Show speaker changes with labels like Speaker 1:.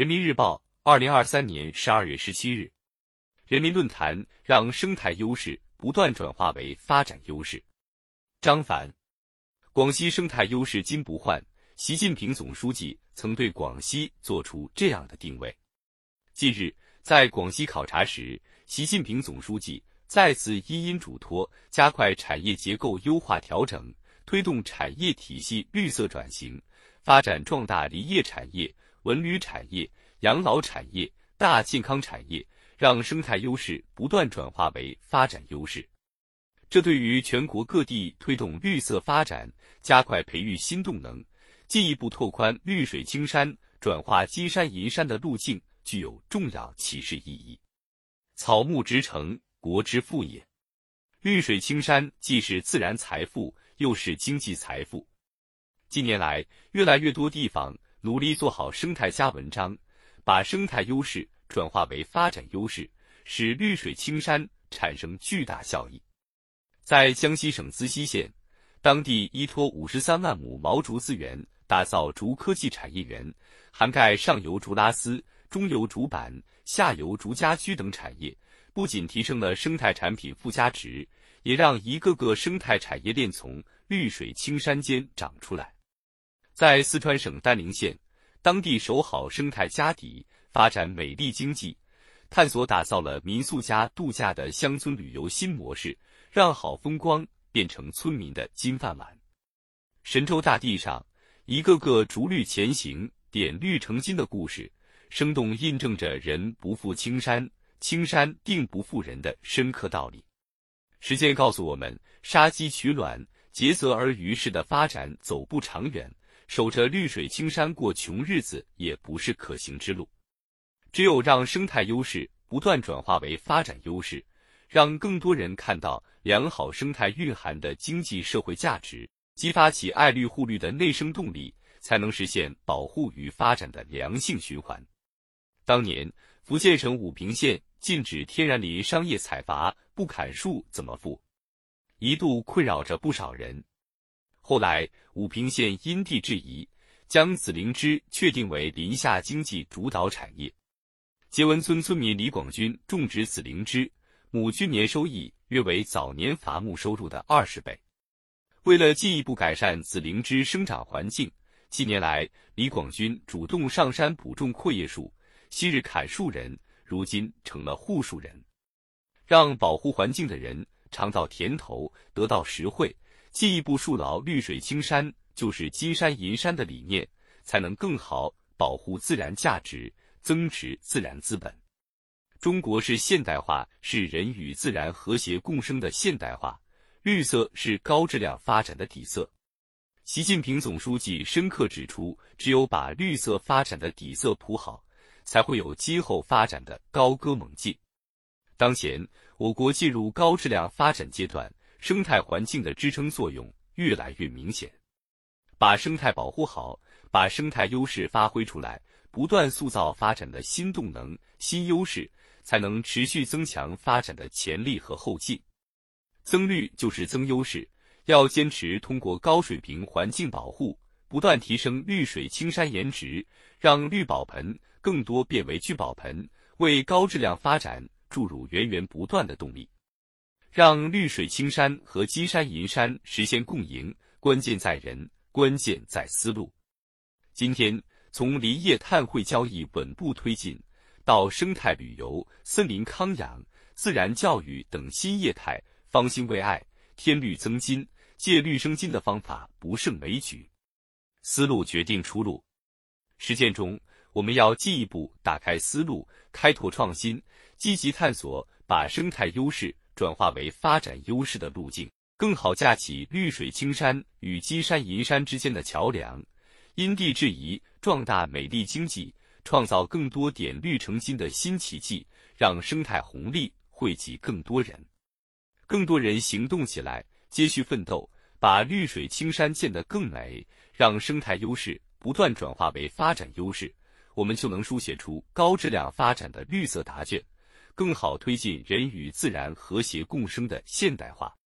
Speaker 1: 人民日报，二零二三年十二月十七日。人民论坛让生态优势不断转化为发展优势。张凡，广西生态优势金不换。习近平总书记曾对广西作出这样的定位。近日，在广西考察时，习近平总书记再次一因嘱托，加快产业结构优化调整，推动产业体系绿色转型，发展壮大林业产业、文旅产业、养老产业、大健康产业，让生态优势不断转化为发展优势。这对于全国各地推动绿色发展、加快培育新动能。进一步拓宽绿水青山转化金山银山的路径，具有重要启示意义。草木植成，国之富也。绿水青山既是自然财富，又是经济财富。近年来，越来越多地方努力做好生态加文章，把生态优势转化为发展优势，使绿水青山产生巨大效益。在江西省资溪县，当地依托五十三万亩毛竹资源。打造竹科技产业园，涵盖上游竹拉丝、中游竹板、下游竹家居等产业，不仅提升了生态产品附加值，也让一个个生态产业链从绿水青山间长出来。在四川省丹棱县，当地守好生态家底，发展美丽经济，探索打造了民宿加度假的乡村旅游新模式，让好风光变成村民的金饭碗。神州大地上。一个个逐绿前行、点绿成金的故事，生动印证着“人不负青山，青山定不负人”的深刻道理。实践告诉我们，杀鸡取卵、竭泽而渔式的发展走不长远，守着绿水青山过穷日子也不是可行之路。只有让生态优势不断转化为发展优势，让更多人看到良好生态蕴含的经济社会价值。激发起爱绿护绿的内生动力，才能实现保护与发展的良性循环。当年，福建省武平县禁止天然林商业采伐，不砍树怎么富？一度困扰着不少人。后来，武平县因地制宜，将紫灵芝确定为林下经济主导产业。结文村村民李广军种植紫灵芝，亩均年收益约为早年伐木收入的二十倍。为了进一步改善紫灵芝生长环境，近年来，李广军主动上山补种阔叶树。昔日砍树人，如今成了护树人，让保护环境的人尝到甜头，得到实惠。进一步树牢绿水青山就是金山银山的理念，才能更好保护自然价值，增值自然资本。中国是现代化，是人与自然和谐共生的现代化。绿色是高质量发展的底色。习近平总书记深刻指出，只有把绿色发展的底色铺好，才会有今后发展的高歌猛进。当前，我国进入高质量发展阶段，生态环境的支撑作用越来越明显。把生态保护好，把生态优势发挥出来，不断塑造发展的新动能、新优势，才能持续增强发展的潜力和后劲。增绿就是增优势，要坚持通过高水平环境保护，不断提升绿水青山颜值，让绿宝盆更多变为聚宝盆，为高质量发展注入源源不断的动力。让绿水青山和金山银山实现共赢，关键在人，关键在思路。今天，从林业碳汇交易稳步推进，到生态旅游、森林康养、自然教育等新业态。方兴未艾，添绿增金，借绿生金的方法不胜枚举。思路决定出路，实践中我们要进一步打开思路，开拓创新，积极探索把生态优势转化为发展优势的路径，更好架起绿水青山与金山银山之间的桥梁，因地制宜壮大美丽经济，创造更多点绿成金的新奇迹，让生态红利惠及更多人。更多人行动起来，接续奋斗，把绿水青山建得更美，让生态优势不断转化为发展优势，我们就能书写出高质量发展的绿色答卷，更好推进人与自然和谐共生的现代化。